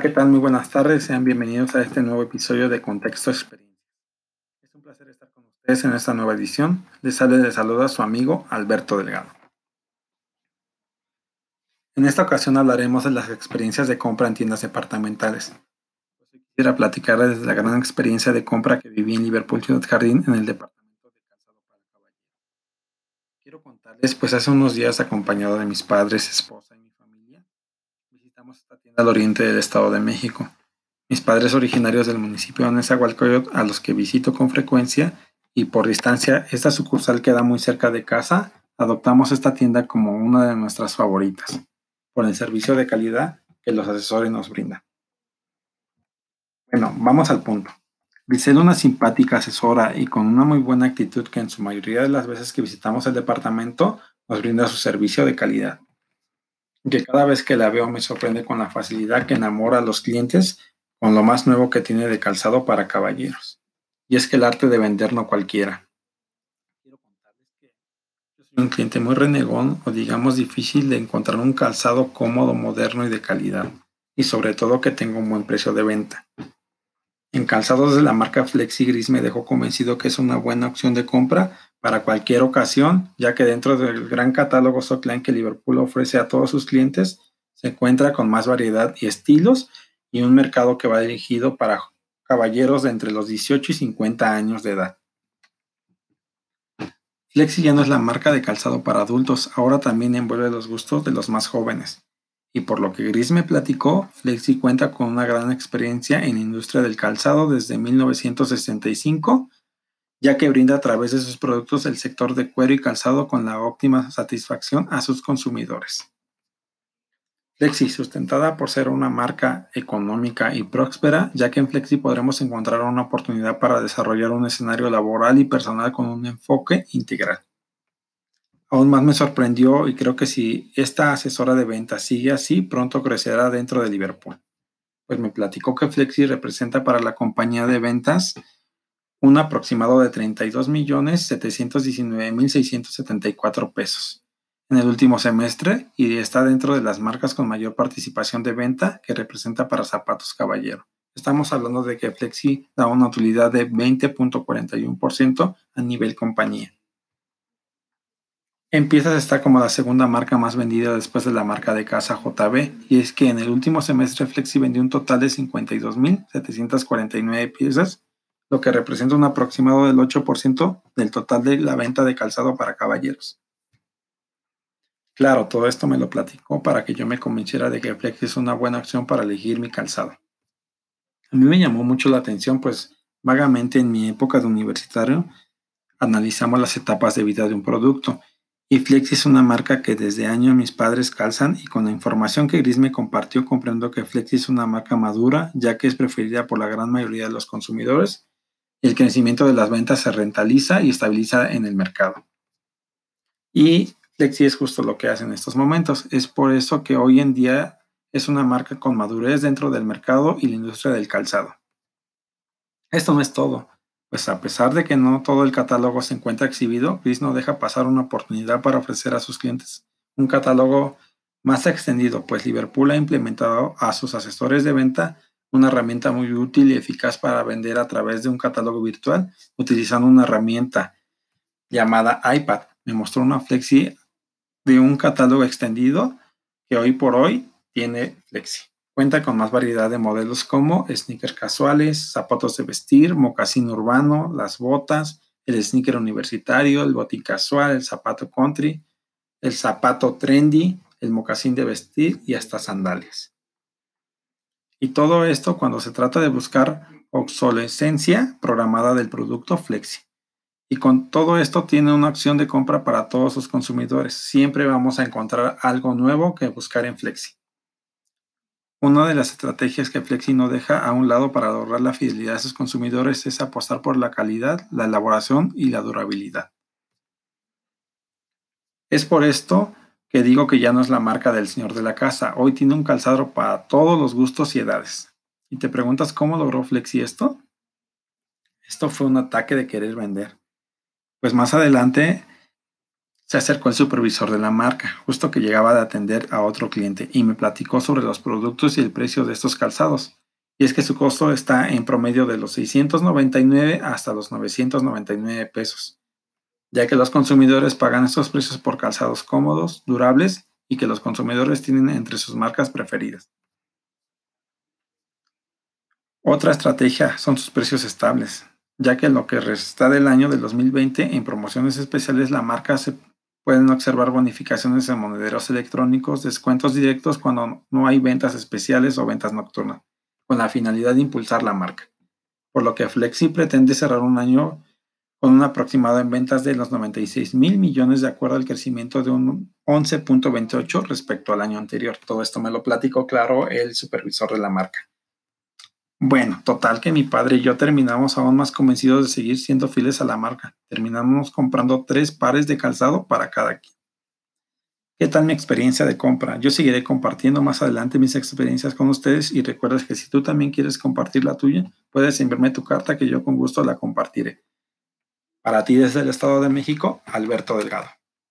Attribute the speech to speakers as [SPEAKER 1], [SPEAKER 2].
[SPEAKER 1] ¿qué tal? Muy buenas tardes. Sean bienvenidos a este nuevo episodio de Contexto Experiencia. Es un placer estar con ustedes en esta nueva edición. Les sale de saludo a su amigo Alberto Delgado. En esta ocasión hablaremos de las experiencias de compra en tiendas departamentales. Hoy quisiera platicarles de la gran experiencia de compra que viví en Liverpool Ciudad Jardín en el departamento de calzado para. Quiero contarles, pues hace unos días acompañado de mis padres, esposa y esta tienda al oriente del Estado de México. Mis padres originarios del municipio de Nezahualcóyotl, a los que visito con frecuencia, y por distancia, esta sucursal queda muy cerca de casa, adoptamos esta tienda como una de nuestras favoritas, por el servicio de calidad que los asesores nos brindan. Bueno, vamos al punto. Grisel, una simpática asesora y con una muy buena actitud que en su mayoría de las veces que visitamos el departamento nos brinda su servicio de calidad que cada vez que la veo me sorprende con la facilidad que enamora a los clientes con lo más nuevo que tiene de calzado para caballeros. Y es que el arte de vender no cualquiera. Quiero contarles que soy un cliente muy renegón o digamos difícil de encontrar un calzado cómodo, moderno y de calidad. Y sobre todo que tenga un buen precio de venta. En calzados de la marca Flexi Gris me dejó convencido que es una buena opción de compra para cualquier ocasión, ya que dentro del gran catálogo Stockline que Liverpool ofrece a todos sus clientes, se encuentra con más variedad y estilos y un mercado que va dirigido para caballeros de entre los 18 y 50 años de edad. Flexi ya no es la marca de calzado para adultos, ahora también envuelve los gustos de los más jóvenes. Y por lo que Gris me platicó, Flexi cuenta con una gran experiencia en la industria del calzado desde 1965 ya que brinda a través de sus productos el sector de cuero y calzado con la óptima satisfacción a sus consumidores. Flexi, sustentada por ser una marca económica y próspera, ya que en Flexi podremos encontrar una oportunidad para desarrollar un escenario laboral y personal con un enfoque integral. Aún más me sorprendió y creo que si esta asesora de ventas sigue así, pronto crecerá dentro de Liverpool. Pues me platicó que Flexi representa para la compañía de ventas un aproximado de 32.719.674 pesos en el último semestre y está dentro de las marcas con mayor participación de venta que representa para zapatos caballero. Estamos hablando de que Flexi da una utilidad de 20.41% a nivel compañía. En piezas está como la segunda marca más vendida después de la marca de casa JB y es que en el último semestre Flexi vendió un total de 52.749 piezas lo que representa un aproximado del 8% del total de la venta de calzado para caballeros. Claro, todo esto me lo platicó para que yo me convenciera de que Flex es una buena opción para elegir mi calzado. A mí me llamó mucho la atención, pues vagamente en mi época de universitario analizamos las etapas de vida de un producto y Flex es una marca que desde años mis padres calzan y con la información que Gris me compartió comprendo que Flex es una marca madura ya que es preferida por la gran mayoría de los consumidores el crecimiento de las ventas se rentaliza y estabiliza en el mercado. Y Flexi es justo lo que hace en estos momentos. Es por eso que hoy en día es una marca con madurez dentro del mercado y la industria del calzado. Esto no es todo, pues a pesar de que no todo el catálogo se encuentra exhibido, Chris no deja pasar una oportunidad para ofrecer a sus clientes un catálogo más extendido, pues Liverpool ha implementado a sus asesores de venta una herramienta muy útil y eficaz para vender a través de un catálogo virtual utilizando una herramienta llamada iPad. Me mostró una flexi de un catálogo extendido que hoy por hoy tiene flexi. Cuenta con más variedad de modelos como sneakers casuales, zapatos de vestir, mocasín urbano, las botas, el sneaker universitario, el botín casual, el zapato country, el zapato trendy, el mocasín de vestir y hasta sandalias. Y todo esto cuando se trata de buscar obsolescencia programada del producto Flexi. Y con todo esto tiene una opción de compra para todos los consumidores. Siempre vamos a encontrar algo nuevo que buscar en Flexi. Una de las estrategias que Flexi no deja a un lado para lograr la fidelidad de sus consumidores es apostar por la calidad, la elaboración y la durabilidad. Es por esto que digo que ya no es la marca del señor de la casa. Hoy tiene un calzado para todos los gustos y edades. Y te preguntas cómo logró Flexi esto. Esto fue un ataque de querer vender. Pues más adelante Se acercó el supervisor de la marca, justo que llegaba de atender a otro cliente, y me platicó sobre los productos y el precio de estos calzados. Y es que su costo está en promedio de los 699 hasta los 999 pesos, ya que los consumidores pagan estos precios por calzados cómodos, durables y que los consumidores tienen entre sus marcas preferidas. Otra estrategia son sus precios estables, ya que en lo que resta del año del 2020 en promociones especiales la marca se Pueden observar bonificaciones en monederos electrónicos, descuentos directos cuando no hay ventas especiales o ventas nocturnas, con la finalidad de impulsar la marca. Por lo que Flexi pretende cerrar un año con un aproximado en ventas de los 96 mil millones de acuerdo al crecimiento de un 11.28 respecto al año anterior. Todo esto me lo platicó claro el supervisor de la marca. Bueno, total que mi padre y yo terminamos aún más convencidos de seguir siendo fieles a la marca. Terminamos comprando tres pares de calzado para cada quien. ¿Qué tal mi experiencia de compra? Yo seguiré compartiendo más adelante mis experiencias con ustedes y recuerda que si tú también quieres compartir la tuya, puedes enviarme tu carta que yo con gusto la compartiré. Para ti desde el Estado de México, Alberto Delgado.